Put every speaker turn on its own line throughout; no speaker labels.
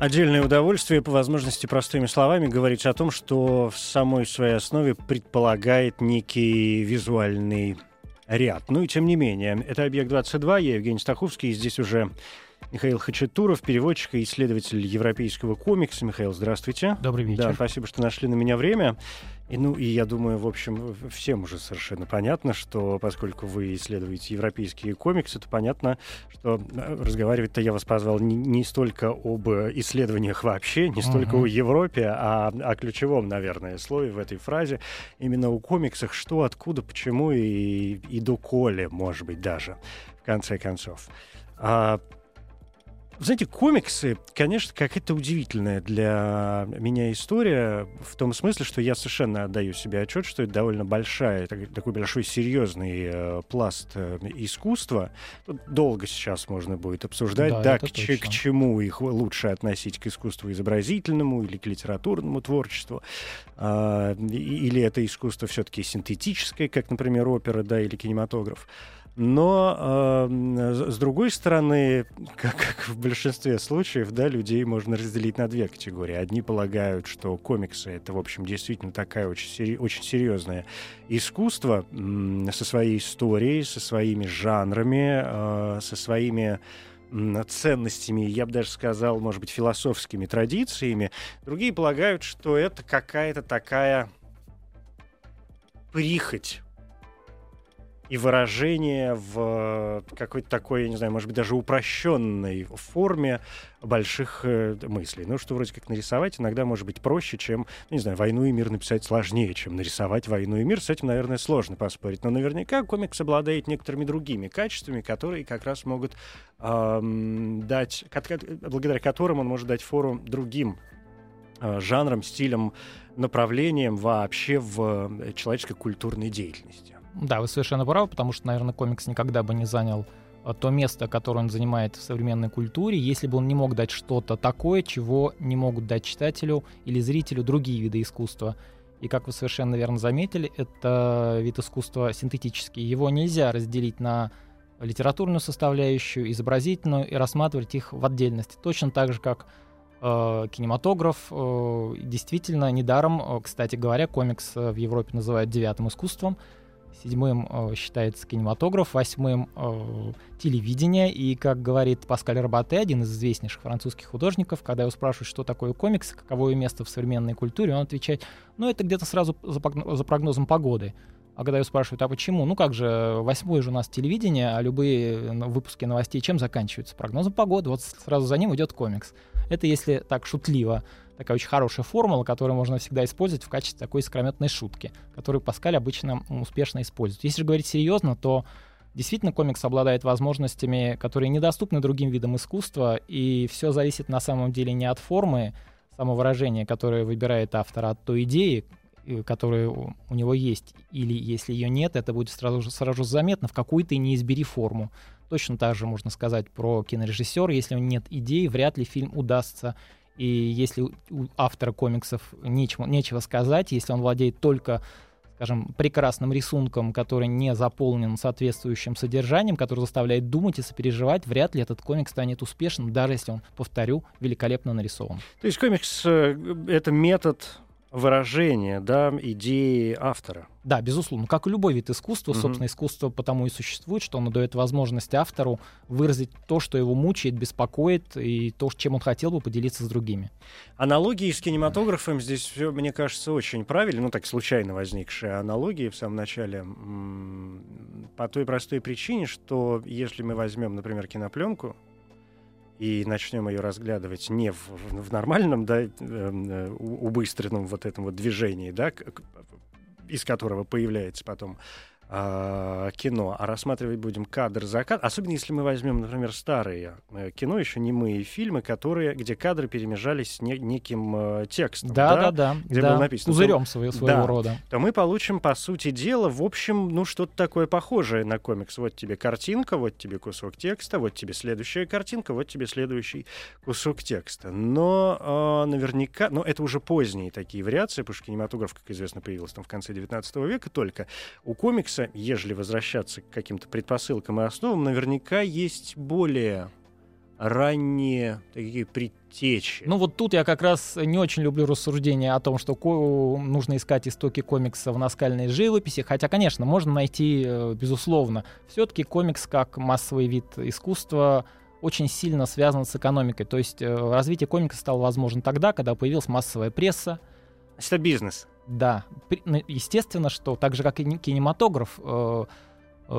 Отдельное удовольствие, по возможности простыми словами, говорить о том, что в самой своей основе предполагает некий визуальный ряд. Ну и тем не менее, это «Объект-22», я Евгений Стаховский, и здесь уже Михаил Хачатуров, переводчик и исследователь европейского комикса. Михаил, здравствуйте.
Добрый вечер.
Да, спасибо, что нашли на меня время. И, ну, и я думаю, в общем, всем уже совершенно понятно, что поскольку вы исследуете европейские комиксы, то понятно, что э, разговаривать-то я вас позвал не, не столько об исследованиях вообще, не столько uh-huh. о Европе, а о ключевом, наверное, слое в этой фразе. Именно о комиксах, что, откуда, почему и, и доколе, может быть, даже, в конце концов. А, знаете, комиксы, конечно, какая-то удивительная для меня история, в том смысле, что я совершенно отдаю себе отчет, что это довольно большая, такой большой серьезный э, пласт э, искусства. Тут долго сейчас можно будет обсуждать, да, да к, ч- к чему их лучше относить, к искусству изобразительному или к литературному творчеству, э, или это искусство все-таки синтетическое, как, например, опера, да, или кинематограф. Но э, с другой стороны, как, как в большинстве случаев, да, людей можно разделить на две категории. Одни полагают, что комиксы это, в общем, действительно такая очень, сери- очень серьезное искусство э, со своей историей, со своими жанрами, э, со своими ценностями, я бы даже сказал, может быть, философскими традициями. Другие полагают, что это какая-то такая прихоть и выражение в какой-то такой, я не знаю, может быть, даже упрощенной форме больших э, мыслей. Ну, что вроде как нарисовать иногда может быть проще, чем, ну, не знаю, «Войну и мир» написать сложнее, чем нарисовать «Войну и мир». С этим, наверное, сложно поспорить. Но наверняка комикс обладает некоторыми другими качествами, которые как раз могут эм, дать, благодаря которым он может дать фору другим э, жанрам, стилям, направлениям вообще в э, человеческой культурной деятельности.
Да, вы совершенно правы, потому что, наверное, комикс никогда бы не занял а, то место, которое он занимает в современной культуре, если бы он не мог дать что-то такое, чего не могут дать читателю или зрителю другие виды искусства. И как вы совершенно верно заметили, это вид искусства синтетический. Его нельзя разделить на литературную составляющую, изобразительную и рассматривать их в отдельности. Точно так же, как э, кинематограф. Э, действительно, недаром, э, кстати говоря, комикс в Европе называют девятым искусством — седьмым э, считается кинематограф, восьмым э, телевидение. И, как говорит Паскаль Рабате, один из известнейших французских художников, когда его спрашивают, что такое комикс, каково его место в современной культуре, он отвечает, ну, это где-то сразу за, за прогнозом погоды. А когда его спрашивают, а почему? Ну как же, восьмой же у нас телевидение, а любые выпуски новостей чем заканчиваются? Прогнозом погоды. Вот сразу за ним идет комикс. Это если так шутливо такая очень хорошая формула, которую можно всегда использовать в качестве такой искрометной шутки, которую Паскаль обычно успешно использует. Если говорить серьезно, то действительно комикс обладает возможностями, которые недоступны другим видам искусства, и все зависит на самом деле не от формы самовыражения, которое выбирает автор, а от той идеи, э, которая у него есть, или если ее нет, это будет сразу же, сразу же заметно, в какую ты не избери форму. Точно так же можно сказать про кинорежиссера. Если у него нет идеи, вряд ли фильм удастся и если у автора комиксов нечего, нечего сказать, если он владеет только скажем, прекрасным рисунком, который не заполнен соответствующим содержанием, который заставляет думать и сопереживать, вряд ли этот комикс станет успешным, даже если он, повторю, великолепно нарисован.
То есть комикс э, — это метод выражение да, идеи автора.
Да, безусловно. Как и любой вид искусства, mm-hmm. собственно, искусство потому и существует, что оно дает возможность автору выразить то, что его мучает, беспокоит, и то, чем он хотел бы поделиться с другими.
Аналогии с кинематографом здесь все, мне кажется, очень правильно. Ну, так случайно возникшие аналогии в самом начале. По той простой причине, что если мы возьмем, например, кинопленку, и начнем ее разглядывать не в, в нормальном, да, эм, э, убыстренном вот этом вот движении, да, из которого появляется потом а, кино, а рассматривать будем кадр за кадр, особенно если мы возьмем, например, старые э, кино, еще немые фильмы, которые, где кадры перемежались с не, неким э, текстом,
Да,
да,
да,
где
да.
было написано,
Пузырем своего, своего
Да.
рода.
то мы получим, по сути дела, в общем, ну, что-то такое похожее на комикс. Вот тебе картинка, вот тебе кусок текста, вот тебе следующая картинка, вот тебе следующий кусок текста. Но э, наверняка, ну, это уже поздние такие вариации, потому что кинематограф, как известно, появился там в конце 19 века только. У комикса, ежели возвращаться к каким-то предпосылкам и основам, наверняка есть более ранние такие предтечи.
Ну вот тут я как раз не очень люблю рассуждения о том, что нужно искать истоки комикса в наскальной живописи, хотя, конечно, можно найти, э, безусловно. Все-таки комикс как массовый вид искусства очень сильно связан с экономикой. То есть э, развитие комикса стало возможно тогда, когда появилась массовая пресса,
Это бизнес.
Да, ну, естественно, что так же, как и не- кинематограф, э, э,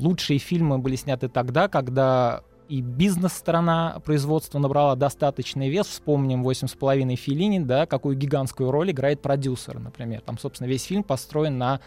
лучшие фильмы были сняты тогда, когда и бизнес-сторона производства набрала достаточный вес. Вспомним «Восемь с половиной Филини», да, какую гигантскую роль играет продюсер, например. Там, собственно, весь фильм построен на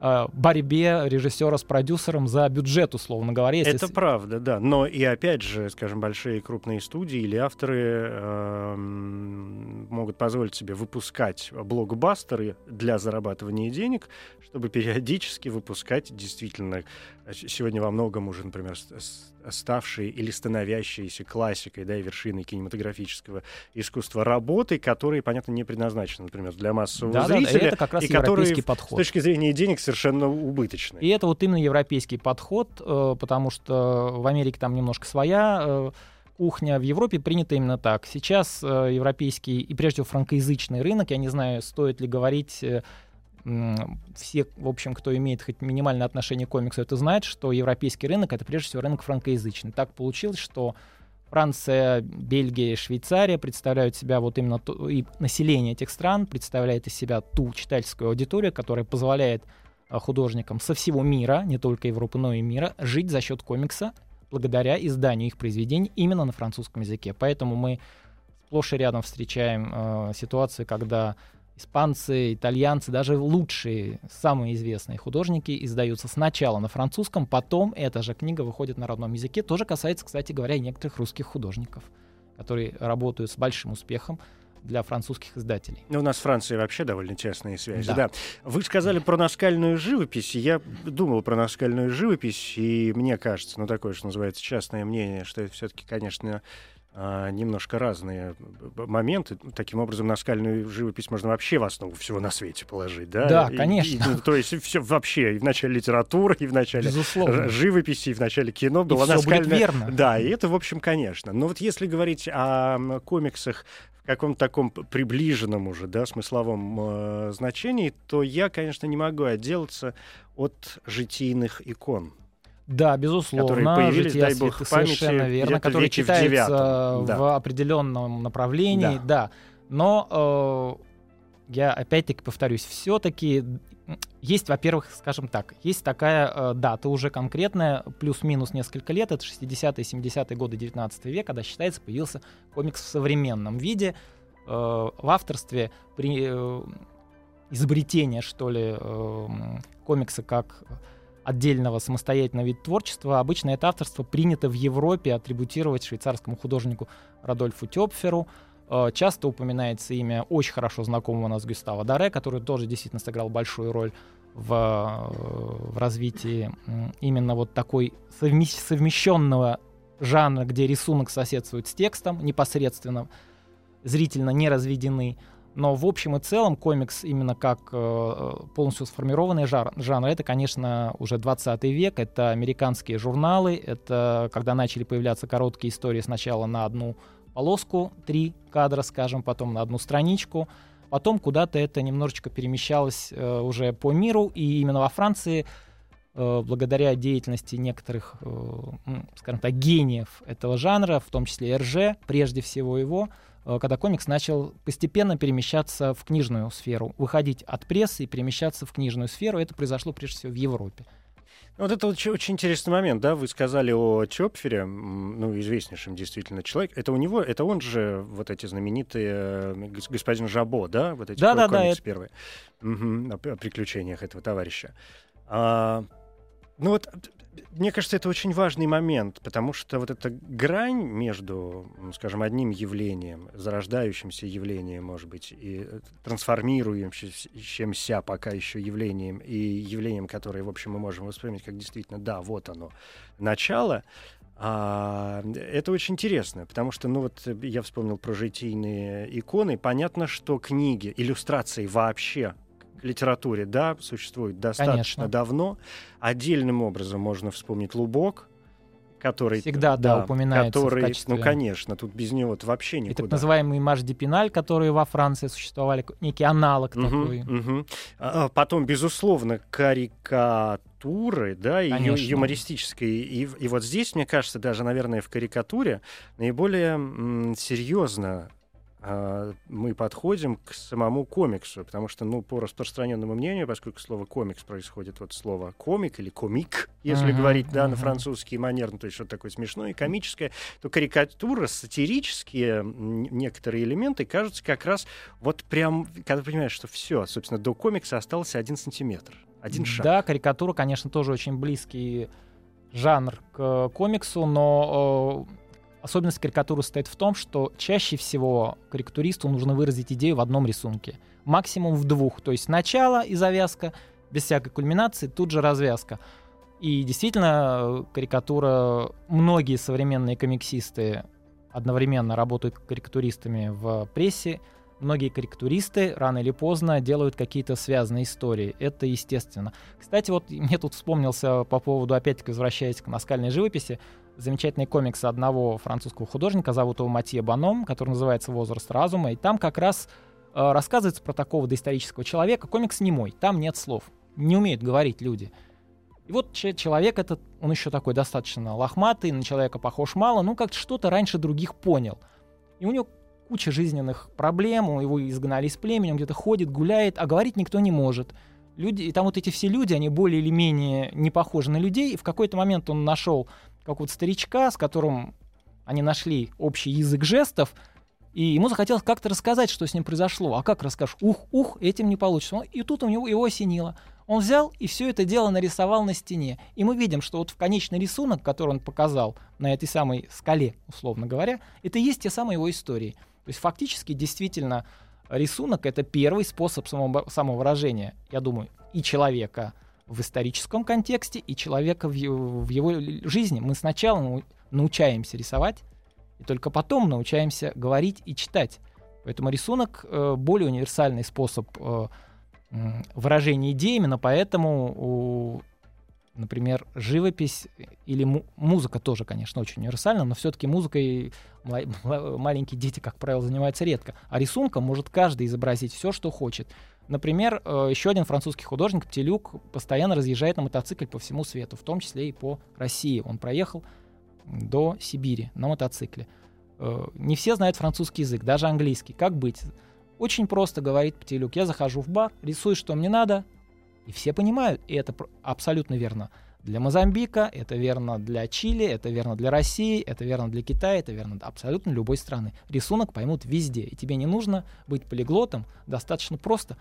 борьбе режиссера с продюсером за бюджет, условно говоря. если
Это правда, да. Но и опять же, скажем, большие крупные студии или авторы эм, могут позволить себе выпускать блокбастеры для зарабатывания денег, чтобы периодически выпускать действительно э, сегодня во многом уже, например, с- с- ставшие или становящиеся классикой, да, и вершиной кинематографического искусства работы, которые, понятно, не предназначены, например, для массового
и
зрителя,
это как раз
и которые
подход.
с точки зрения денег совершенно убыточны.
И это вот именно европейский подход, э, потому что в Америке там немножко своя э, кухня, в Европе принято именно так. Сейчас э, европейский и прежде всего франкоязычный рынок, я не знаю, стоит ли говорить, э, все, в общем, кто имеет хоть минимальное отношение к комиксу, это знает, что европейский рынок это прежде всего рынок франкоязычный. Так получилось, что Франция, Бельгия, Швейцария представляют себя вот именно ту- и население этих стран представляет из себя ту читательскую аудиторию, которая позволяет а, художникам со всего мира, не только Европы, но и мира, жить за счет комикса благодаря изданию их произведений именно на французском языке. Поэтому мы сплошь и рядом встречаем э, ситуации, когда испанцы, итальянцы, даже лучшие, самые известные художники издаются сначала на французском, потом эта же книга выходит на родном языке. Тоже касается, кстати говоря, и некоторых русских художников, которые работают с большим успехом для французских издателей.
Ну, у нас с Францией вообще довольно тесные связи.
Да.
Да. Вы сказали про наскальную живопись. Я думал про наскальную живопись, и мне кажется, ну, такое, что называется, частное мнение, что это все-таки, конечно, немножко разные б- моменты. Таким образом, наскальную живопись можно вообще в основу всего на свете положить, да?
Да,
И-
конечно.
и, ну, то есть все вообще и в начале литературы, и в начале
Безусловно.
ж- живописи, и в начале кино
И будет
наскальная...
верно.
Да, и это, в общем, конечно. Но вот если говорить о комиксах в каком-то таком приближенном уже, да, смысловом э, значении, то я, конечно, не могу отделаться от житийных икон.
Да, безусловно.
Которые появились,
жития
дай бог, в памяти
совершенно верно, которые
в
читаются
девятом, да.
в определенном направлении, да. Но э, я опять-таки повторюсь, все-таки есть, во-первых, скажем так, есть такая э, дата уже конкретная, плюс-минус несколько лет, это 60-е, 70-е годы 19 века, когда считается появился комикс в современном виде, э, в авторстве при э, изобретение, что ли, э, комикса как отдельного самостоятельного вида творчества, обычно это авторство принято в Европе атрибутировать швейцарскому художнику Радольфу Тёпферу. Э, Часто упоминается имя очень хорошо знакомого у нас Гюстава Даре, который тоже действительно сыграл большую роль в, э, в развитии именно вот такой совме- совмещенного жанра, где рисунок соседствует с текстом непосредственно, зрительно не разведены. Но в общем и целом комикс именно как э, полностью сформированный жар, жанр, это, конечно, уже 20 век, это американские журналы, это когда начали появляться короткие истории сначала на одну полоску, три кадра, скажем, потом на одну страничку, потом куда-то это немножечко перемещалось э, уже по миру, и именно во Франции э, благодаря деятельности некоторых, э, скажем так, гениев этого жанра, в том числе РЖ, прежде всего его, когда комикс начал постепенно перемещаться в книжную сферу, выходить от прессы и перемещаться в книжную сферу. Это произошло прежде всего в Европе.
Вот это очень, очень интересный момент, да, вы сказали о Тёпфере, м, ну, известнейшем действительно человек. Это у него, это он же, вот эти знаменитые э, гос- господин Жабо, да, вот эти
Да-да-да,
комиксы
это-
первые, Мгм, о, п- о приключениях этого товарища. А, ну вот, мне кажется, это очень важный момент, потому что вот эта грань между, скажем, одним явлением, зарождающимся явлением, может быть, и трансформирующимся пока еще явлением, и явлением, которое, в общем, мы можем воспринимать как действительно, да, вот оно, начало, а, это очень интересно, потому что, ну вот, я вспомнил про житийные иконы. Понятно, что книги, иллюстрации вообще литературе, да, существует достаточно Конечно. давно. Отдельным образом можно вспомнить Лубок, который...
Всегда, да, да упоминается
который,
в качестве...
Ну, конечно, тут без него вообще никуда.
И так называемый Маш де Пиналь, которые во Франции существовали, некий аналог угу, такой.
Угу. А, потом, безусловно, карикатуры, да, и юмористической. И, и вот здесь, мне кажется, даже, наверное, в карикатуре наиболее м, серьезно мы подходим к самому комиксу, потому что, ну, по распространенному мнению, поскольку слово комикс происходит от слова комик или комик, если uh-huh, говорить, да, uh-huh. на французский манер, ну, то есть что-то такое смешное и комическое, то карикатура, сатирические некоторые элементы кажутся как раз вот прям, когда понимаешь, что все, собственно, до комикса остался один сантиметр, один шаг.
Да, карикатура, конечно, тоже очень близкий жанр к комиксу, но Особенность карикатуры состоит в том, что чаще всего карикатуристу нужно выразить идею в одном рисунке. Максимум в двух. То есть начало и завязка, без всякой кульминации, тут же развязка. И действительно, карикатура, многие современные комиксисты одновременно работают карикатуристами в прессе, многие карикатуристы рано или поздно делают какие-то связанные истории. Это естественно. Кстати, вот мне тут вспомнился по поводу, опять-таки, возвращаясь к наскальной живописи, замечательный комикс одного французского художника, зовут его Матье Баном, который называется «Возраст разума», и там как раз э, рассказывается про такого доисторического человека. Комикс не мой, там нет слов, не умеют говорить люди. И вот человек этот, он еще такой достаточно лохматый, на человека похож мало, ну как что-то раньше других понял. И у него куча жизненных проблем, его изгнали из племени, он где-то ходит, гуляет, а говорить никто не может. Люди, и там вот эти все люди, они более или менее не похожи на людей, и в какой-то момент он нашел какого-то старичка, с которым они нашли общий язык жестов, и ему захотелось как-то рассказать, что с ним произошло. А как расскажешь? Ух, ух, этим не получится. И тут у него его осенило. Он взял и все это дело нарисовал на стене. И мы видим, что вот в конечный рисунок, который он показал на этой самой скале, условно говоря, это и есть те самые его истории. То есть фактически действительно рисунок — это первый способ самовыражения, я думаю, и человека, в историческом контексте и человека в его, в его жизни. Мы сначала научаемся рисовать, и только потом научаемся говорить и читать. Поэтому рисунок э, более универсальный способ э, выражения идей, именно поэтому, например, живопись или му- музыка тоже, конечно, очень универсальна, но все-таки музыкой маленькие дети, как правило, занимаются редко. А рисунком может каждый изобразить все, что хочет. Например, э, еще один французский художник, Птелюк, постоянно разъезжает на мотоцикле по всему свету, в том числе и по России. Он проехал до Сибири на мотоцикле. Э, не все знают французский язык, даже английский. Как быть? Очень просто говорит Птелюк. Я захожу в бар, рисую, что мне надо, и все понимают, и это абсолютно верно. Для Мозамбика, это верно для Чили, это верно для России, это верно для Китая, это верно абсолютно любой страны. Рисунок поймут везде, и тебе не нужно быть полиглотом, достаточно просто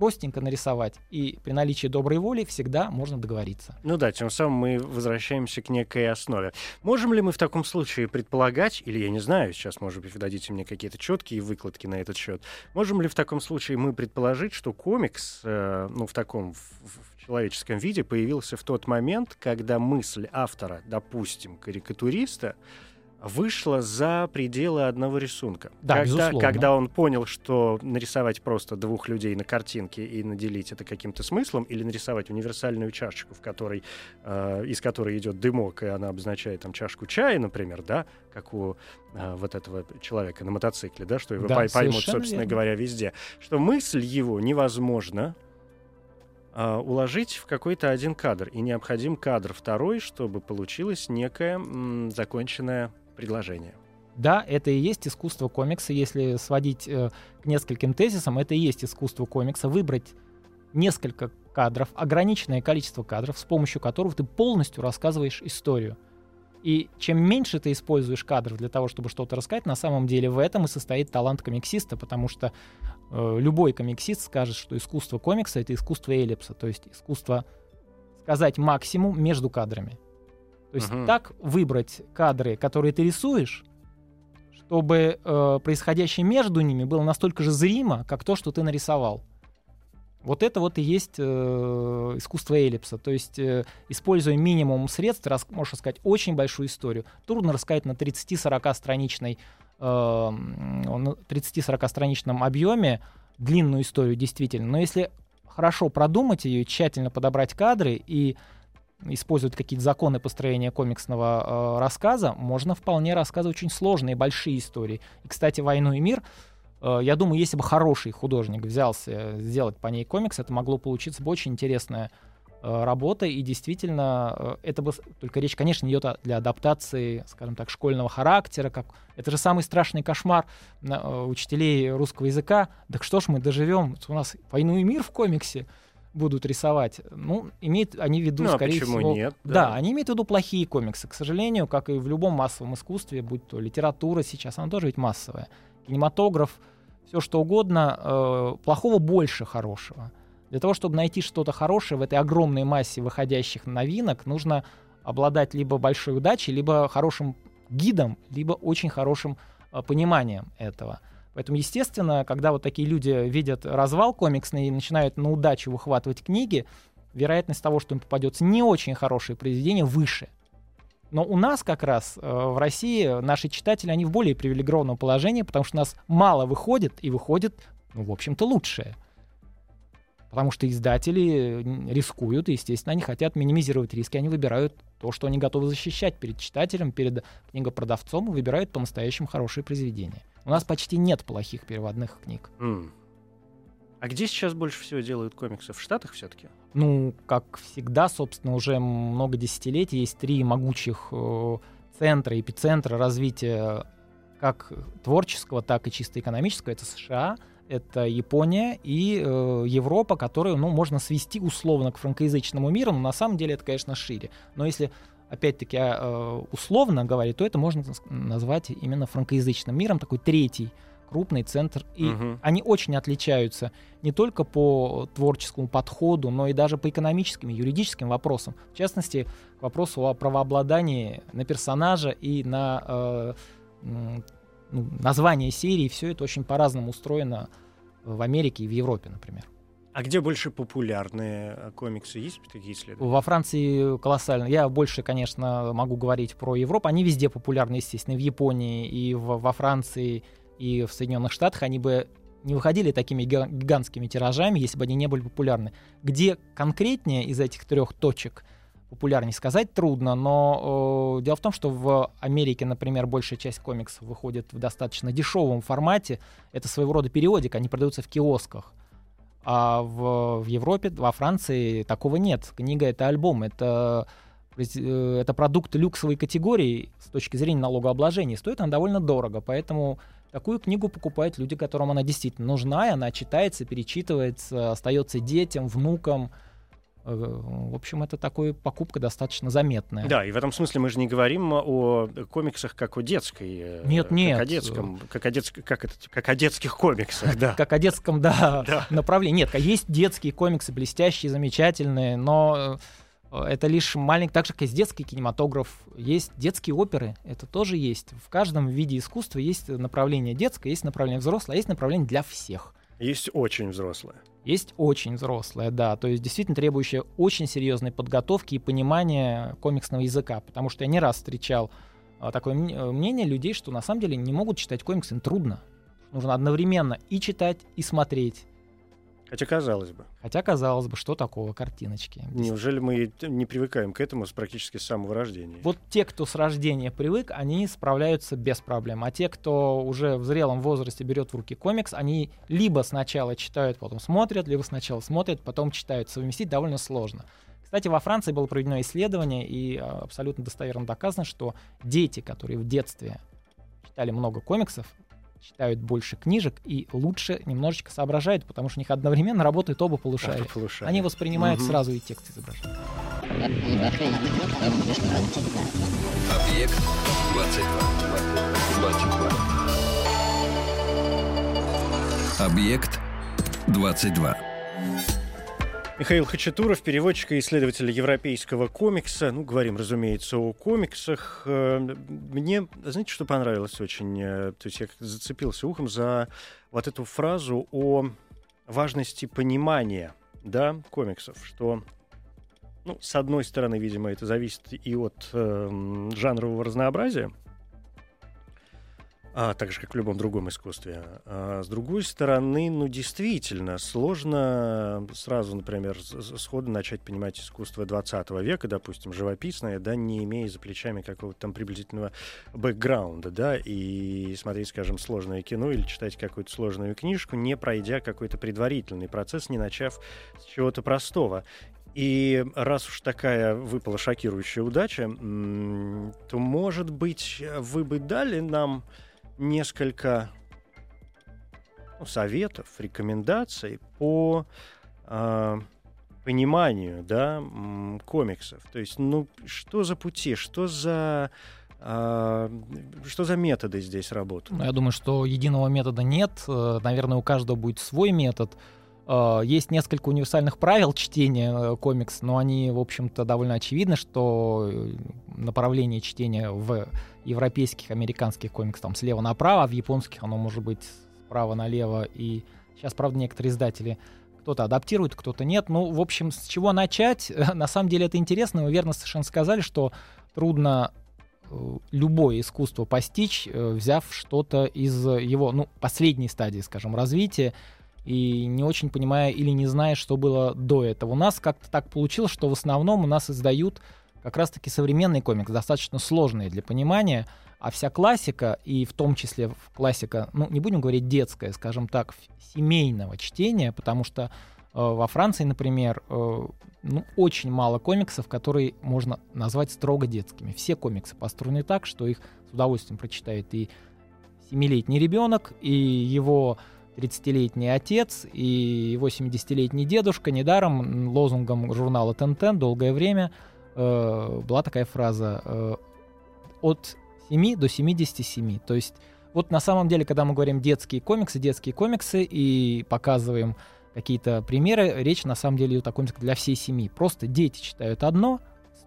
простенько нарисовать, и при наличии доброй воли всегда можно договориться.
Ну да, тем самым мы возвращаемся к некой основе. Можем ли мы в таком случае предполагать, или я не знаю, сейчас, может быть, вы дадите мне какие-то четкие выкладки на этот счет, можем ли в таком случае мы предположить, что комикс, э, ну, в таком в человеческом виде появился в тот момент, когда мысль автора, допустим, карикатуриста, вышла за пределы одного рисунка.
Да,
когда,
безусловно.
когда он понял, что нарисовать просто двух людей на картинке и наделить это каким-то смыслом, или нарисовать универсальную чашечку, в которой, э, из которой идет дымок, и она обозначает там чашку чая, например, да, как у э, вот этого человека на мотоцикле, да, что его да, поймут, собственно верно. говоря, везде, что мысль его невозможно э, уложить в какой-то один кадр, и необходим кадр второй, чтобы получилась некая м, законченная предложение.
Да, это и есть искусство комикса. Если сводить э, к нескольким тезисам, это и есть искусство комикса. Выбрать несколько кадров, ограниченное количество кадров, с помощью которых ты полностью рассказываешь историю. И чем меньше ты используешь кадров для того, чтобы что-то рассказать, на самом деле в этом и состоит талант комиксиста, потому что э, любой комиксист скажет, что искусство комикса — это искусство эллипса, то есть искусство показать максимум между кадрами. То есть
Мгм.
так выбрать кадры, которые ты рисуешь, чтобы э, происходящее между ними было настолько же зримо, как то, что ты нарисовал. Вот это вот и есть э, искусство эллипса. То есть, э, используя минимум средств, ты рас- можешь рассказать очень большую историю. Трудно рассказать на 30-40 страничной э, м, на 30-40 страничном объеме длинную историю, действительно. Но если хорошо продумать ее, тщательно подобрать кадры и использовать какие-то законы построения комиксного э, рассказа, можно вполне рассказывать очень сложные, большие истории. И, кстати, «Войну и мир», я думаю, если бы хороший художник взялся сделать по ней комикс, это могло получиться бы очень интересная э, работа, и действительно, э, это бы... Только речь, конечно, идет о- для адаптации, скажем так, школьного характера, как... Это же самый страшный кошмар э, учителей русского языка. Так что ж мы доживем? У нас «Войну и мир» в комиксе будут рисовать. Ну, имеет они в виду,
Ну, а
скорее
почему
всего...
нет?
Да. они имеют в виду плохие комиксы. К сожалению, как и в любом массовом искусстве, будь то литература сейчас, она тоже ведь массовая. Кинематограф, все что угодно, э, плохого больше хорошего. Для того, чтобы найти что-то хорошее в этой огромной массе выходящих новинок, нужно обладать либо большой удачей, либо хорошим гидом, либо очень хорошим э, пониманием этого. Поэтому, естественно, когда вот такие люди видят развал комиксный и начинают на удачу выхватывать книги, вероятность того, что им попадется не очень хорошее произведение, выше. Но у нас как раз э, в России наши читатели, они в более привилегированном положении, потому что у нас мало выходит, и выходит, ну, в общем-то, лучшее. Потому что издатели рискуют, и, естественно, они хотят минимизировать риски, они выбирают то, что они готовы защищать перед читателем, перед книгопродавцом, и выбирают по-настоящему хорошие произведения. У нас почти нет плохих переводных книг.
М. А где сейчас больше всего делают комиксы? В Штатах все-таки?
Ну, как всегда, собственно, уже много десятилетий есть три могучих э, центра, эпицентра развития как творческого, так и чисто экономического. Это США, это Япония и э, Европа, которую, ну, можно свести условно к франкоязычному миру, но на самом деле это, конечно, шире. Но если опять-таки э, условно говорить, то это можно наз- назвать именно франкоязычным миром, такой третий крупный центр. И
Мгм.
они очень отличаются не только по творческому подходу, но и даже по экономическим и юридическим вопросам. В частности, к вопросу о правообладании на персонажа и на э, ну, название серии. Все это очень по-разному устроено в Америке и в Европе, например.
А где больше популярные э, комиксы? Есть такие исследования?
Во Франции колоссально. Я больше, конечно, могу говорить про Европу. Они везде популярны, естественно, и в Японии, и в- во Франции, и в Соединенных Штатах. Они бы не выходили такими гига- гигантскими тиражами, если бы они не были популярны. Где конкретнее из этих трех точек популярнее сказать трудно, но э, дело в том, что в Америке, например, большая часть комиксов выходит в достаточно дешевом формате. Это своего рода периодик, они продаются в киосках. А в, в Европе, во Франции такого нет. Книга — это альбом, это, э, это продукт люксовой категории с точки зрения налогообложения. Стоит она довольно дорого, поэтому такую книгу покупают люди, которым она действительно нужна, и она читается, перечитывается, остается детям, внукам. Э, В общем, это такая покупка достаточно заметная.
Да, и в этом смысле мы же не говорим о комиксах как о детской. э,
Нет, нет.
Как о детском, как о, детск- как это, как о детских комиксах, да.
Как о детском, да,
Да.
направлении. Нет, есть детские комиксы, блестящие, замечательные, но э, это лишь маленький, так же, как есть детский кинематограф, есть детские оперы, это тоже есть. В каждом виде искусства есть направление детское, есть направление взрослое, а есть направление для всех.
Есть очень взрослые.
Есть очень взрослое, да, то есть действительно требующее очень серьезной подготовки и понимания комиксного языка, потому что я не раз встречал а, такое э, мнение людей, что на самом деле не могут читать комиксы, им трудно. Нужно одновременно и читать, и смотреть.
Хотя, казалось бы,
Хотя, казалось бы, что такого картиночки?
неужели мы не привыкаем к этому с практически с самого рождения?
Вот те, кто с рождения привык, они справляются без проблем. А те, кто уже в зрелом возрасте берет в руки комикс, они либо сначала читают, потом смотрят, либо сначала смотрят, потом читают. Совместить довольно сложно. Кстати, во Франции было проведено исследование, и а, абсолютно достоверно доказано, что дети, которые в детстве читали много комиксов, читают больше книжек и лучше немножечко соображают, потому что у них одновременно работают оба полушария.
Полушария.
Они воспринимают
Мгм.
сразу и текст изображения.
Объект 22. 22. Объект 22.
Михаил Хачатуров, переводчик и исследователь европейского комикса. Ну, говорим, разумеется, о комиксах. Э, мне, знаете, что понравилось очень? Э, то есть я зацепился ухом за вот эту фразу о важности понимания да, комиксов, что ну, с одной стороны, видимо, это зависит и от э, жанрового разнообразия, а, так же, как в любом другом искусстве. А, с другой стороны, ну, действительно, сложно сразу, например, сходу начать понимать искусство 20 века, допустим, живописное, да, не имея за плечами какого-то там приблизительного бэкграунда, да, и смотреть, скажем, сложное кино или читать какую-то сложную книжку, не пройдя какой-то предварительный процесс, не начав с чего-то простого. И раз уж такая выпала шокирующая удача, то, может быть, вы бы дали нам несколько ну, советов, рекомендаций по э, пониманию да, комиксов. То есть, ну, что за пути, что за а, что за методы здесь работают?
Ну, я думаю, что единого метода нет. Э, наверное, у каждого будет свой метод. Э, есть несколько универсальных правил чтения э, комикс, но они, в общем-то, довольно очевидны, что направление чтения в европейских, американских комиксах там слева направо, а в японских оно может быть справа налево. И сейчас, правда, некоторые издатели кто-то адаптирует, кто-то нет. Ну, в общем, с чего начать? На самом деле это интересно. Вы верно совершенно сказали, что трудно э, любое искусство постичь, э, взяв что-то из его, ну, последней стадии, скажем, развития, и не очень понимая или не зная, что было до этого. У нас как-то так получилось, что в основном у нас издают как раз-таки современный комикс, достаточно сложный для понимания, а вся классика, и в том числе классика, ну, не будем говорить детская, скажем так, семейного чтения, потому что э, во Франции, например, э, ну, очень мало комиксов, которые можно назвать строго детскими. Все комиксы построены так, что их с удовольствием прочитает и семилетний ребенок, и его 30-летний отец, и его 70-летний дедушка. Недаром лозунгом журнала «Тентен» долгое время – э, была такая фраза э, от 7 до 77. То есть вот на самом деле, когда мы говорим детские комиксы, детские комиксы и показываем какие-то примеры, речь на самом деле идет о комиксах для всей семьи. Просто дети читают одно,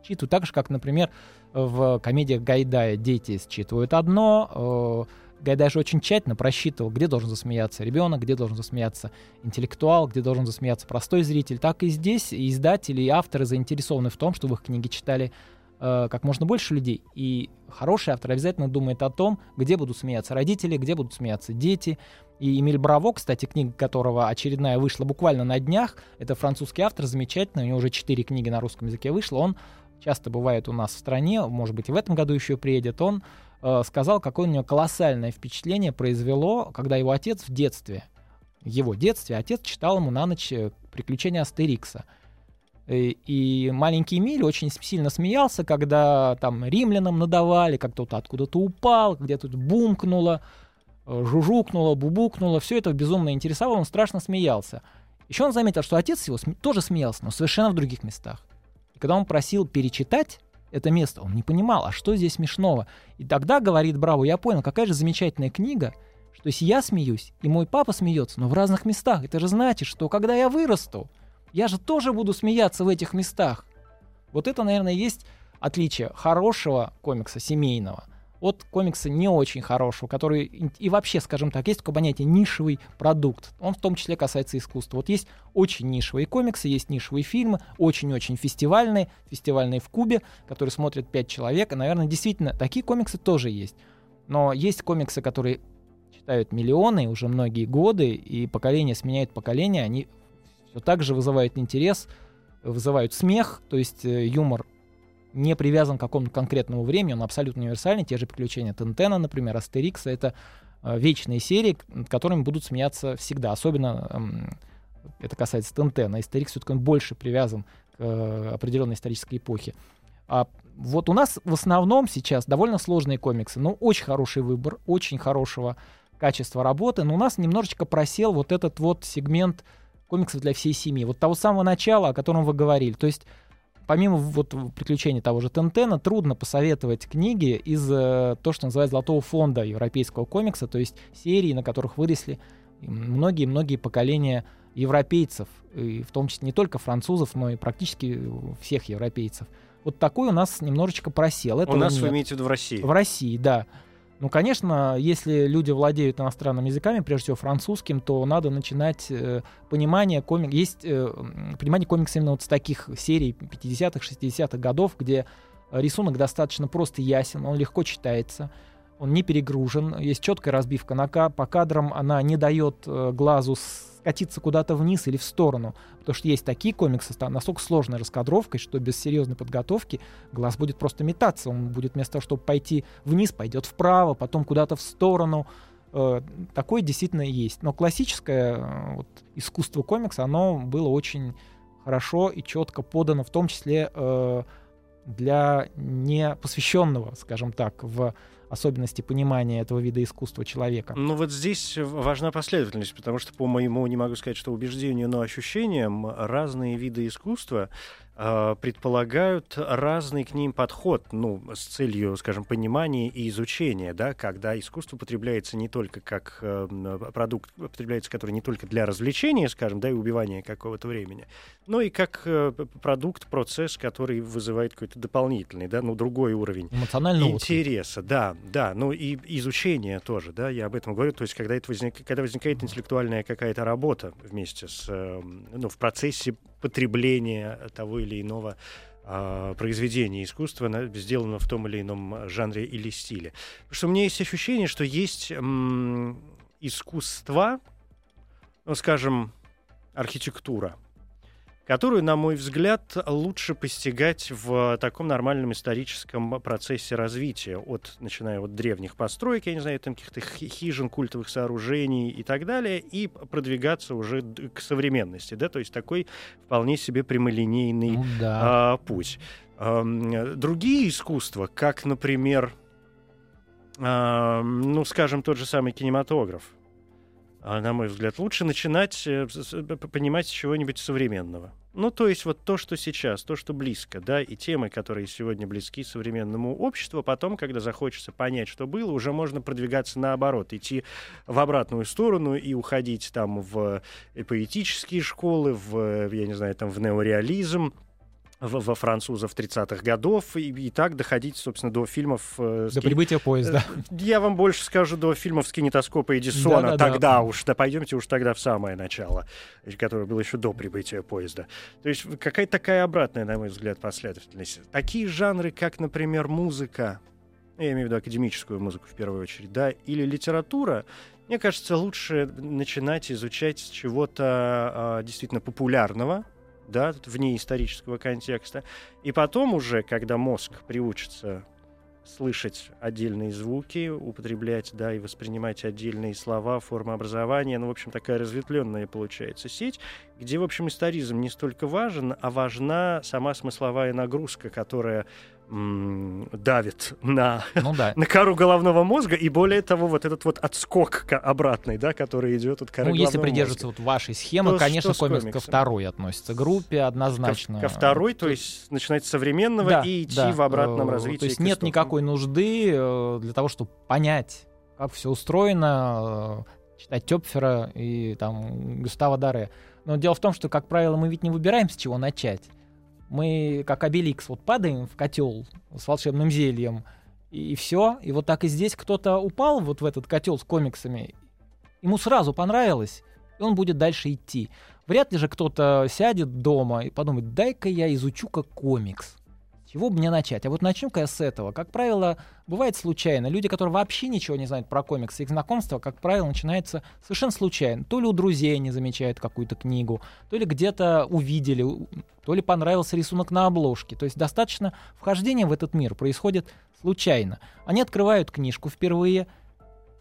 считывают так же, как, например, в комедиях Гайдая дети считывают одно, э, Гайдай же очень тщательно просчитывал, где должен засмеяться ребенок, где должен засмеяться интеллектуал, где должен засмеяться простой зритель. Так и здесь и издатели, и авторы заинтересованы в том, чтобы их книги читали э, как можно больше людей. И хороший автор обязательно думает о том, где будут смеяться родители, где будут смеяться дети. И Эмиль Браво, кстати, книга которого очередная вышла буквально на днях, это французский автор, замечательный, у него уже четыре книги на русском языке вышло, он часто бывает у нас в стране, может быть, и в этом году еще приедет, он Э, сказал, какое у него колоссальное впечатление произвело, когда его отец в детстве, его детстве, отец читал ему на ночь э, «Приключения Астерикса». И, э, и маленький Эмиль очень сильно смеялся, когда там римлянам надавали, как кто-то откуда-то упал, где-то бумкнуло, жужукнуло, бубукнуло. Все это безумно интересовало, он страшно смеялся. Еще он заметил, что отец его см- тоже смеялся, но совершенно в других местах. И когда он просил перечитать это место. Он не понимал, а что здесь смешного. И тогда, говорит Браво, я понял, какая же замечательная книга, что если я смеюсь, и мой папа смеется, но в разных местах, это же значит, что когда я вырасту, я же тоже буду смеяться в этих местах. Вот это, наверное, есть отличие хорошего комикса, семейного, от комикса не очень хорошего, который и вообще, скажем так, есть такое понятие нишевый продукт. Он в том числе касается искусства. Вот есть очень нишевые комиксы, есть нишевые фильмы, очень-очень фестивальные, фестивальные в Кубе, которые смотрят пять человек. И, наверное, действительно, такие комиксы тоже есть. Но есть комиксы, которые читают миллионы уже многие годы, и поколение сменяет поколение, они все так же вызывают интерес, вызывают смех, то есть э, юмор не привязан к какому-то конкретному времени, он абсолютно универсальный. Те же приключения Тентена, например, Астерикса — это э, вечные серии, которыми будут смеяться всегда. Особенно э, это касается Тентена. Астерикс все-таки он больше привязан к э, определенной исторической эпохе. А вот у нас в основном сейчас довольно сложные комиксы, но очень хороший выбор, очень хорошего качества работы, но у нас немножечко просел вот этот вот сегмент комиксов для всей семьи. Вот того самого начала, о котором вы говорили. То есть помимо вот приключений того же Тентена, трудно посоветовать книги из э, то, что называется золотого фонда европейского комикса, то есть серии, на которых выросли многие-многие поколения европейцев, и в том числе не только французов, но и практически всех европейцев. Вот такой у нас немножечко просел.
Этого у нас, нет. вы имеете в виду в России?
В России, да. Ну, конечно, если люди владеют иностранными языками, прежде всего французским, то надо начинать э, понимание комик. Есть э, понимание комикса именно вот с таких серий 50-х, 60-х годов, где рисунок достаточно просто ясен, он легко читается, он не перегружен, есть четкая разбивка на по кадрам, она не дает э, глазу скатиться куда-то вниз или в сторону. Потому что есть такие комиксы с настолько сложной раскадровкой, что без серьезной подготовки глаз будет просто метаться. Он будет вместо того, чтобы пойти вниз, пойдет вправо, потом куда-то в сторону. Э, такое действительно есть. Но классическое э, вот, искусство комикса, оно было очень хорошо и четко подано, в том числе э, для непосвященного, скажем так, в особенности понимания этого вида искусства человека.
Ну вот здесь важна последовательность, потому что по моему, не могу сказать, что убеждению, но ощущениям, разные виды искусства предполагают разный к ним подход, ну, с целью, скажем, понимания и изучения, да, когда искусство потребляется не только как э, продукт, потребляется, который не только для развлечения, скажем, да, и убивания какого-то времени, но и как э, продукт, процесс, который вызывает какой-то дополнительный, да, ну, другой уровень
Эмоционального
интереса, отклик. да, да, ну и изучение тоже, да, я об этом говорю, то есть когда, это возник, когда возникает интеллектуальная какая-то работа вместе с, э, ну, в процессе потребления того или иного э, произведения искусства, сделанного в том или ином жанре или стиле. Потому что у меня есть ощущение, что есть м, искусства, ну, скажем, архитектура, которую, на мой взгляд, лучше постигать в таком нормальном историческом процессе развития, от, начиная от древних построек, я не знаю, там каких-то хижин, культовых сооружений и так далее, и продвигаться уже к современности, да, то есть такой вполне себе прямолинейный ну, да. а, путь. А, другие искусства, как, например, а, ну, скажем, тот же самый кинематограф, а, на мой взгляд, лучше начинать э, понимать чего-нибудь современного. Ну, то есть вот то, что сейчас, то, что близко, да, и темы, которые сегодня близки современному обществу, потом, когда захочется понять, что было, уже можно продвигаться наоборот, идти в обратную сторону и уходить там в э, поэтические школы, в, я не знаю, там в неореализм, во французов 30-х годов, и, и так доходить, собственно, до фильмов...
Э, до ски... прибытия поезда. Э,
я вам больше скажу, до фильмов с кинетоскопа Эдисона. Да, да, тогда да. уж, да пойдемте уж тогда в самое начало, которое было еще до прибытия поезда. То есть какая-то такая обратная, на мой взгляд, последовательность. Такие жанры, как, например, музыка, я имею в виду академическую музыку в первую очередь, да, или литература, мне кажется, лучше начинать изучать с чего-то э, действительно популярного, да, вне исторического контекста. И потом уже, когда мозг приучится слышать отдельные звуки, употреблять, да, и воспринимать отдельные слова, формы образования. Ну, в общем, такая разветвленная получается сеть, где, в общем, историзм не столько важен, а важна сама смысловая нагрузка, которая давит на, ну, да. на кору головного мозга, и более того, вот этот вот отскок обратный, да, который идет от коры
Ну, если придерживаться вот вашей схемы, то конечно, комикс ко второй относится группе однозначно.
Ко, ко второй, то есть начинать с современного да, и идти да. в обратном э, развитии.
То есть нет никакой нужды э, для того, чтобы понять, как все устроено, э, читать Тёпфера и там Густава Даре. Но дело в том, что, как правило, мы ведь не выбираем, с чего начать мы как обеликс вот падаем в котел с волшебным зельем, и, все. И вот так и здесь кто-то упал вот в этот котел с комиксами, ему сразу понравилось, и он будет дальше идти. Вряд ли же кто-то сядет дома и подумает, дай-ка я изучу как комикс чего бы мне начать? А вот начну-ка я с этого. Как правило, бывает случайно. Люди, которые вообще ничего не знают про комиксы, их знакомство, как правило, начинается совершенно случайно. То ли у друзей они замечают какую-то книгу, то ли где-то увидели, то ли понравился рисунок на обложке. То есть достаточно вхождение в этот мир происходит случайно. Они открывают книжку впервые,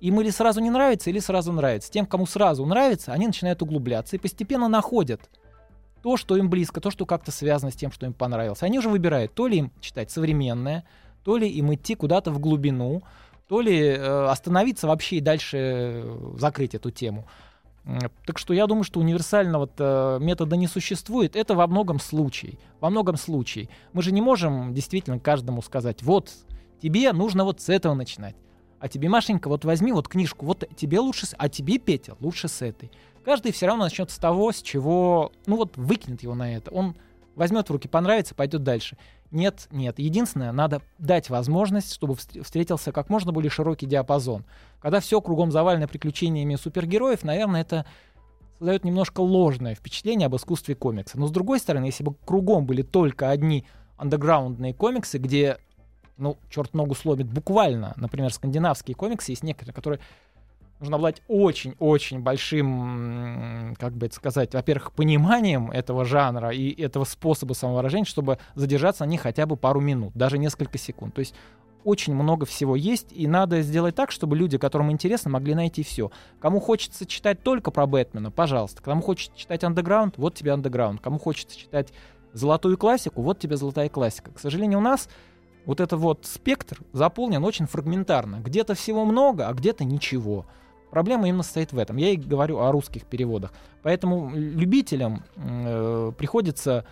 им или сразу не нравится, или сразу нравится. Тем, кому сразу нравится, они начинают углубляться и постепенно находят то, что им близко, то, что как-то связано с тем, что им понравилось. Они уже выбирают, то ли им читать современное, то ли им идти куда-то в глубину, то ли э, остановиться вообще и дальше э, закрыть эту тему. Так что я думаю, что универсального э, метода не существует. Это во многом случае. Во многом случае. Мы же не можем действительно каждому сказать, вот тебе нужно вот с этого начинать. А тебе, Машенька, вот возьми вот книжку, вот тебе лучше, а тебе, Петя, лучше с этой. Каждый все равно начнет с того, с чего, ну вот выкинет его на это. Он возьмет в руки, понравится, пойдет дальше. Нет, нет. Единственное, надо дать возможность, чтобы встретился как можно более широкий диапазон. Когда все кругом завалено приключениями супергероев, наверное, это создает немножко ложное впечатление об искусстве комикса. Но с другой стороны, если бы кругом были только одни андеграундные комиксы, где, ну, черт ногу сломит буквально, например, скандинавские комиксы, есть некоторые, которые нужно обладать очень-очень большим, как бы это сказать, во-первых, пониманием этого жанра и этого способа самовыражения, чтобы задержаться на них хотя бы пару минут, даже несколько секунд. То есть очень много всего есть, и надо сделать так, чтобы люди, которым интересно, могли найти все. Кому хочется читать только про Бэтмена, пожалуйста. Кому хочется читать андеграунд, вот тебе андеграунд. Кому хочется читать золотую классику, вот тебе золотая классика. К сожалению, у нас вот этот вот спектр заполнен очень фрагментарно. Где-то всего много, а где-то ничего. Проблема именно стоит в этом. Я и говорю о русских переводах. Поэтому любителям э, приходится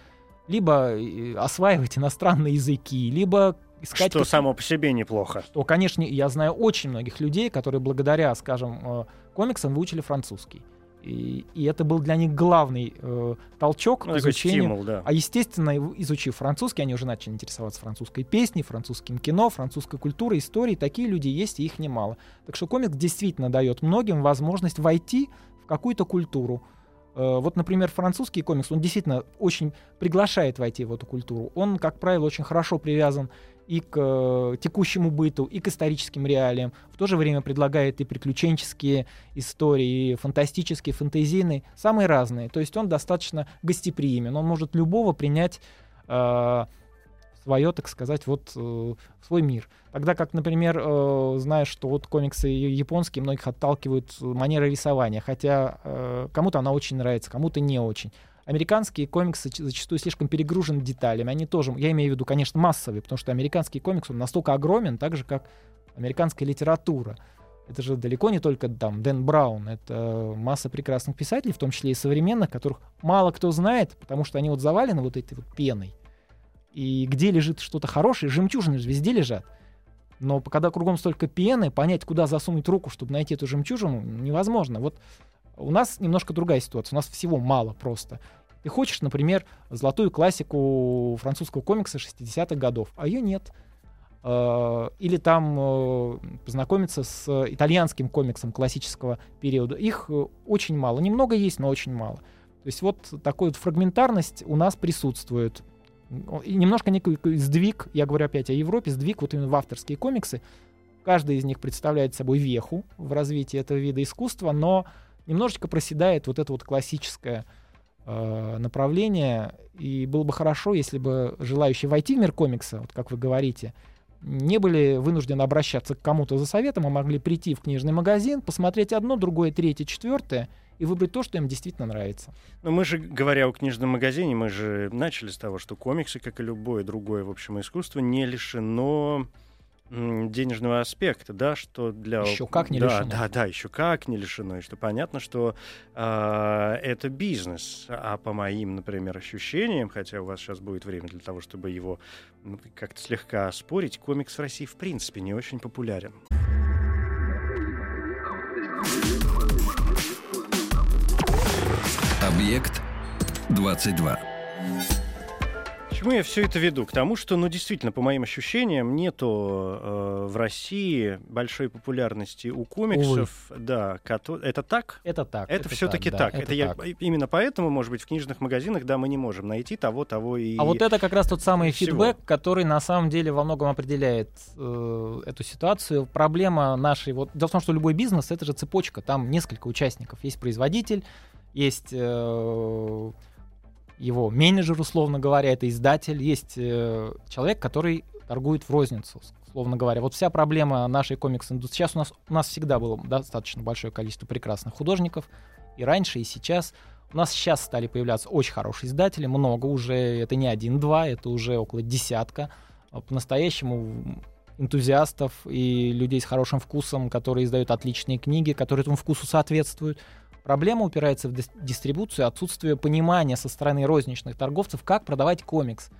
либо э, осваивать иностранные языки, либо искать...
Что само по себе неплохо.
Что, конечно, я знаю очень многих людей, которые благодаря, скажем, э, комиксам выучили французский. И, и это был для них главный э, толчок ну, к изучению. Стимул, да. А естественно, изучив французский, они уже начали интересоваться французской песней, французским кино, французской культурой, историей. Такие люди есть, и их немало. Так что комикс действительно дает многим возможность войти в какую-то культуру. Э, вот, например, французский комикс, он действительно очень приглашает войти в эту культуру. Он, как правило, очень хорошо привязан и к э, текущему быту, и к историческим реалиям. В то же время предлагает и приключенческие истории, и фантастические, фэнтезийные, самые разные. То есть он достаточно гостеприимен, он может любого принять э, свое, так сказать, вот э, свой мир. Тогда как, например, э, знаешь, что вот комиксы японские многих отталкивают манерой рисования, хотя э, кому-то она очень нравится, кому-то не очень американские комиксы зачастую слишком перегружены деталями. Они тоже, я имею в виду, конечно, массовые, потому что американский комикс, он настолько огромен, так же, как американская литература. Это же далеко не только там Дэн Браун, это масса прекрасных писателей, в том числе и современных, которых мало кто знает, потому что они вот завалены вот этой вот пеной. И где лежит что-то хорошее, жемчужины же везде лежат. Но когда кругом столько пены, понять, куда засунуть руку, чтобы найти эту жемчужину, невозможно. Вот у нас немножко другая ситуация. У нас всего мало просто. Ты хочешь, например, золотую классику французского комикса 60-х годов, а ее нет. А, или там э, познакомиться с итальянским комиксом классического периода. Их э, очень мало. Немного есть, но очень мало. То есть вот такой вот фрагментарность у нас присутствует. И немножко некий сдвиг, я говорю опять о Европе, сдвиг вот именно в авторские комиксы. Каждый из них представляет собой веху в развитии этого вида искусства, но немножечко проседает вот это вот классическое э, направление. И было бы хорошо, если бы желающие войти в мир комикса, вот как вы говорите, не были вынуждены обращаться к кому-то за советом, а могли прийти в книжный магазин, посмотреть одно, другое, третье, четвертое и выбрать то, что им действительно нравится.
Но мы же, говоря о книжном магазине, мы же начали с того, что комиксы, как и любое другое, в общем, искусство, не лишено денежного аспекта, да, что для
еще как не
да,
лишено,
да, да, еще как не лишено, и что понятно, что э, это бизнес, а по моим, например, ощущениям, хотя у вас сейчас будет время для того, чтобы его ну, как-то слегка спорить, комикс в России в принципе не очень популярен.
Объект 22
чему я все это веду? К тому, что, ну, действительно, по моим ощущениям, нету э, в России большой популярности у комиксов. Ой. Да, кото... это так?
Это так.
Это, это все-таки так. так. Да, это, это так. Я... Именно поэтому, может быть, в книжных магазинах, да, мы не можем найти того, того и.
А вот это как раз тот самый всего. фидбэк, который на самом деле во многом определяет э, эту ситуацию. Проблема нашей, вот, дело в том, что любой бизнес это же цепочка, там несколько участников. Есть производитель, есть э, его менеджер, условно говоря, это издатель, есть э, человек, который торгует в розницу, условно говоря. Вот вся проблема нашей комикс-индустрии. Сейчас у нас, у нас всегда было достаточно большое количество прекрасных художников, и раньше, и сейчас. У нас сейчас стали появляться очень хорошие издатели, много уже, это не один-два, это уже около десятка. По-настоящему энтузиастов и людей с хорошим вкусом, которые издают отличные книги, которые этому вкусу соответствуют. Проблема упирается в дистрибуцию, отсутствие понимания со стороны розничных торговцев, как продавать комикс.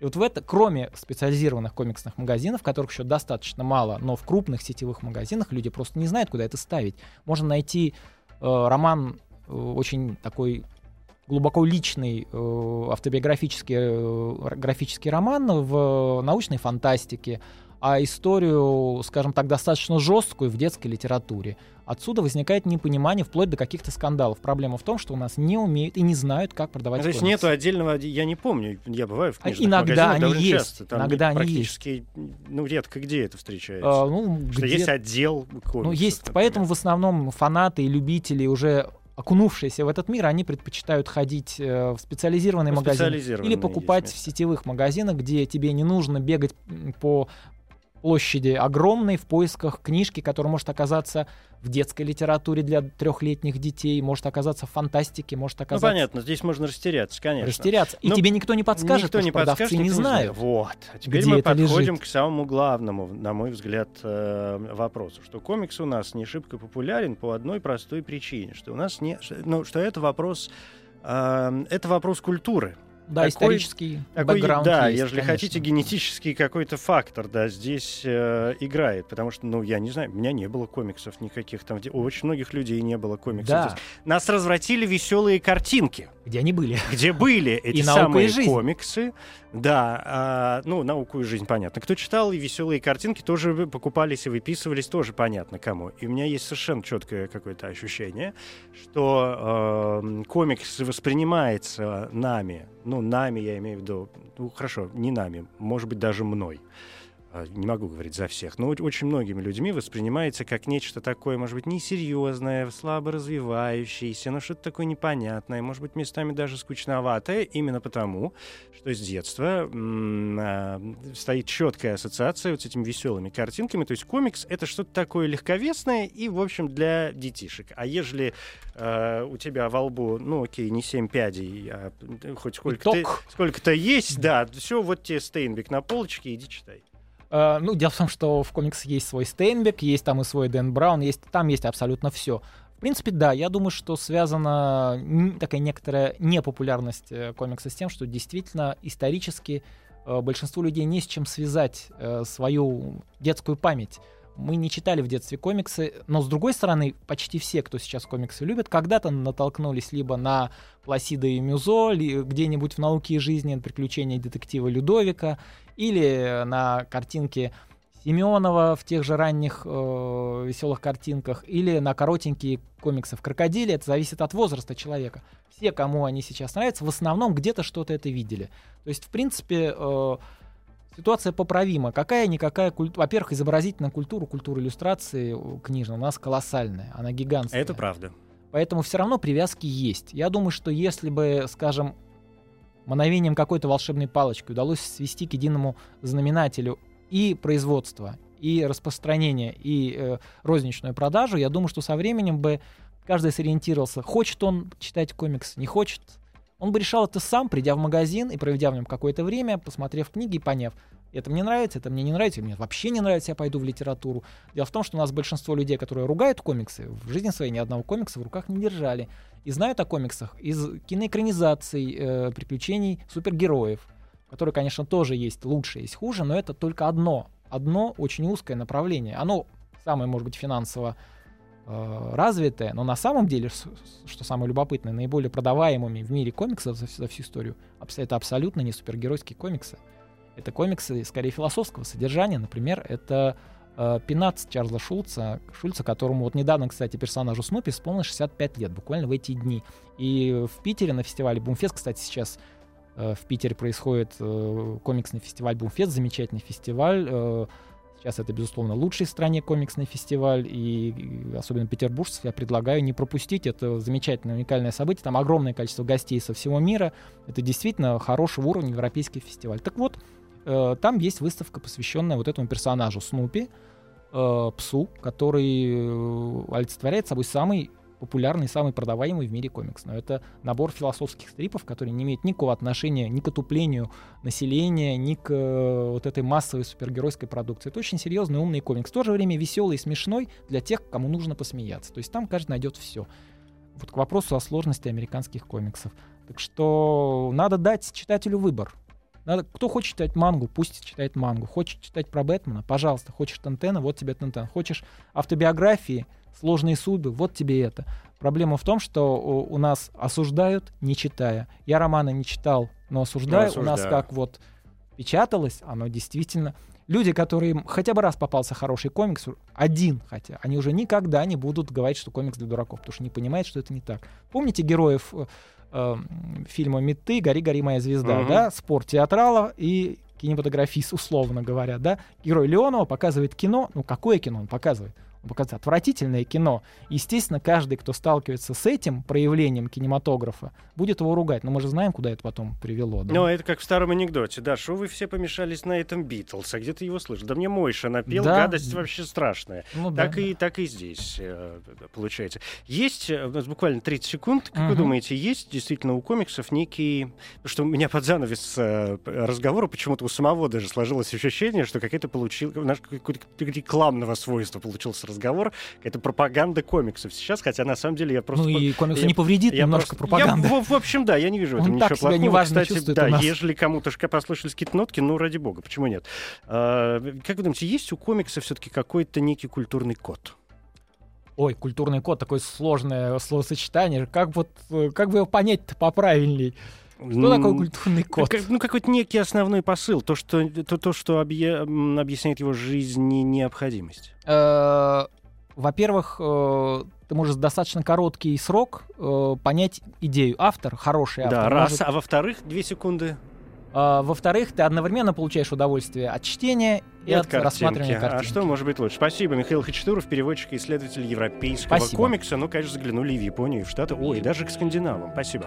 И вот в это, кроме специализированных комиксных магазинов, которых еще достаточно мало, но в крупных сетевых магазинах люди просто не знают, куда это ставить. Можно найти э, роман э, очень такой глубоко личный э, автобиографический э, графический роман в научной фантастике, а историю, скажем так, достаточно жесткую в детской литературе. Отсюда возникает непонимание вплоть до каких-то скандалов. Проблема в том, что у нас не умеют и не знают, как продавать. Ну,
то есть
комиксы.
нету отдельного, я не помню, я бываю в книжных
иногда
магазинах
они есть,
часто, там
иногда они
практически, ну редко где это встречается.
А, ну,
что
где...
есть отдел комиксов.
Ну есть,
например.
поэтому в основном фанаты и любители уже окунувшиеся в этот мир, они предпочитают ходить э, в специализированный магазин
специализированные
или покупать
есть
в сетевых магазинах, где тебе не нужно бегать по площади огромной в поисках книжки, которая может оказаться в детской литературе для трехлетних детей, может оказаться в фантастике, может
Ну
оказаться
понятно, здесь можно растеряться, конечно.
растеряться. И
Но
тебе никто не подскажет,
Никто не
продавцы
подскажет,
не знают.
Вот. А теперь мы подходим
лежит.
к самому главному, на мой взгляд, э, вопросу, что комикс у нас не шибко популярен по одной простой причине, что у нас не, ну, что это вопрос, э, это вопрос культуры.
Да,
Такой-
исторический
Такой,
бэкграунд
да,
есть,
если
конечно.
хотите, генетический какой-то фактор, да, здесь э, играет, потому что, ну, я не знаю, у меня не было комиксов никаких там, где- у очень многих людей не было комиксов.
Да.
То есть Нас развратили веселые картинки
Где они были?
где были эти
И «Наука
самые
и жизнь».
комиксы. Да, а, ну, науку и жизнь, понятно. Кто читал, и веселые картинки тоже покупались и выписывались, тоже понятно кому. И у меня есть совершенно четкое какое-то ощущение, что э, комикс воспринимается нами, ну, нами я имею в виду, ну, хорошо, не нами, может быть, даже мной. А, Не могу говорить за всех, но очень многими людьми воспринимается как нечто такое, может быть, несерьезное, слабо развивающееся, но что-то такое непонятное, может быть, местами даже скучноватое, именно потому, что с детства а, стоит четкая ассоциация вот с этими веселыми картинками. То есть комикс — это что-то такое легковесное и, в общем, для детишек. А ежели э, у тебя во лбу, ну, окей, не семь пядей, а хоть сколько-то,
Итог.
сколько-то есть, да, все, вот тебе Стейнбек на полочке, иди читай.
Э, ну, дело в том, что в комиксе есть свой Стейнбек, есть там и свой Дэн Браун, есть, там есть абсолютно все. В принципе, да, я думаю, что связана такая некоторая непопулярность э, комикса с тем, что действительно исторически э, большинству людей не с чем связать свою детскую память. Мы не читали в детстве комиксы, но с другой стороны, почти все, кто сейчас комиксы любит, когда-то натолкнулись либо на Пласида и Мюзо, где-нибудь в «Науке и жизни» приключения детектива Людовика, или на картинке Семенова в тех же ранних э, веселых картинках, или на коротенькие комиксы в крокодиле. Это зависит от возраста человека. Все, кому они сейчас нравятся, в основном где-то что-то это видели. То есть, в принципе, э, ситуация поправима. Какая-никакая культура. Во-первых, изобразительная культура, культура иллюстрации э, книжной у нас колоссальная. Она гигантская.
Это правда.
Поэтому все равно привязки есть. Я думаю, что если бы, скажем, мановением какой-то волшебной палочки удалось свести к единому знаменателю и производство, и распространение, и э, розничную продажу, я думаю, что со временем бы каждый сориентировался, хочет он читать комикс, не хочет. Он бы решал это сам, придя в магазин и проведя в нем какое-то время, посмотрев книги и поняв, это мне нравится, это мне не нравится, мне вообще не нравится, я пойду в литературу. Дело в том, что у нас большинство людей, которые ругают комиксы, в жизни своей ни одного комикса в руках не держали. И знают о комиксах из киноэкранизаций, э, приключений супергероев, которые, конечно, тоже есть лучше, есть хуже, но это только одно, одно очень узкое направление. Оно самое, может быть, финансово э, развитое, но на самом деле, что самое любопытное, наиболее продаваемыми в мире комиксов за, за всю историю, это абсолютно не супергеройские комиксы. Это комиксы скорее философского содержания. Например, это э, Пинац Чарльза Шульца, Шульца, которому вот недавно, кстати, персонажу Снупи исполнилось 65 лет, буквально в эти дни. И в Питере на фестивале Бумфест, кстати, сейчас э, в Питере происходит э, комиксный фестиваль Бумфест, замечательный фестиваль. э, Сейчас это, безусловно, лучший в стране комиксный фестиваль, и особенно петербуржцев я предлагаю не пропустить. Это замечательное, уникальное событие. Там огромное количество гостей со всего мира. Это действительно хорошего уровня европейский фестиваль. Так вот, э, там есть выставка, посвященная вот этому персонажу Снупи, э, псу, который э, олицетворяет собой самый популярный, самый продаваемый в мире комикс. Но это набор философских стрипов, которые не имеют никакого отношения ни к отуплению населения, ни к вот этой массовой супергеройской продукции. Это очень серьезный, умный комикс. В то же время веселый и смешной для тех, кому нужно посмеяться. То есть там каждый найдет все. Вот к вопросу о сложности американских комиксов. Так что надо дать читателю выбор. Надо, кто хочет читать мангу, пусть читает мангу. Хочет читать про Бэтмена, пожалуйста. Хочешь Тентена, вот тебе Тентен. Хочешь автобиографии, сложные судьбы, вот тебе это. Проблема в том, что у, у нас осуждают, не читая. Я романы не читал, но осуждаю.
Ну,
у нас как вот печаталось, оно действительно... Люди, которые хотя бы раз попался хороший комикс, один хотя, они уже никогда не будут говорить, что комикс для дураков, потому что не понимают, что это не так. Помните героев э, фильма «Меты», «Гори, гори, моя звезда»,
Мгм.
да? Спор театрала и кинематографист, условно говоря, да? Герой Леонова показывает кино, ну какое кино он показывает? Он показывает отвратительное кино. Естественно, каждый, кто сталкивается с этим проявлением кинематографа, будет его ругать. Но мы же знаем, куда это потом привело. да?
Ну, это как в старом анекдоте. Да, что вы все помешались на этом Битлз? А где ты его слышал? Да мне Мойша напел,
Да.
гадость вообще страшная.
Ну да.
Так и, так и здесь э, получается. Есть, э, у нас буквально 30 секунд, как вы
Мгм.
думаете, есть действительно у комиксов некий... Что у меня под занавес э, разговора почему-то у самого даже сложилось ощущение, что какая-то получил, наш какой-то рекламного свойства получился разговор, какая-то пропаганда комиксов сейчас, хотя на самом деле я просто...
ну и комиксу
я-
не повредит
я
немножко
просто-
пропаганда.
Я, в, в общем, да, я не вижу в этом
Он
ничего
так себя
плохого.
неважно
Кстати,
чувствует
да, ежели кому-то послышались какие-то нотки, ну, ради бога, почему нет? А, как вы думаете, есть у комикса все-таки какой-то некий культурный код?
Ой, культурный код, такое сложное словосочетание. Как вот, э, как бы его понять-то поправильней? Что такое культурный код?
Как- ну, какой-то некий основной посыл, то, что, то, то, что объя- объясняет его жизнь и необходимость.
Э, Во-первых, э, ты можешь достаточно короткий срок э, понять идею. Автор, хороший автор.
да, раз.
может-
А во-вторых, две секунды
А, Во-вторых, ты одновременно получаешь удовольствие от чтения и, от,
картинки.
рассматривания
А
картинки.
что может быть лучше? Спасибо, Михаил Хачатуров, переводчик и исследователь европейского
Спасибо.
комикса. Ну, конечно, заглянули и в Японию, и в Штаты. Ой, и даже к скандинавам. Спасибо.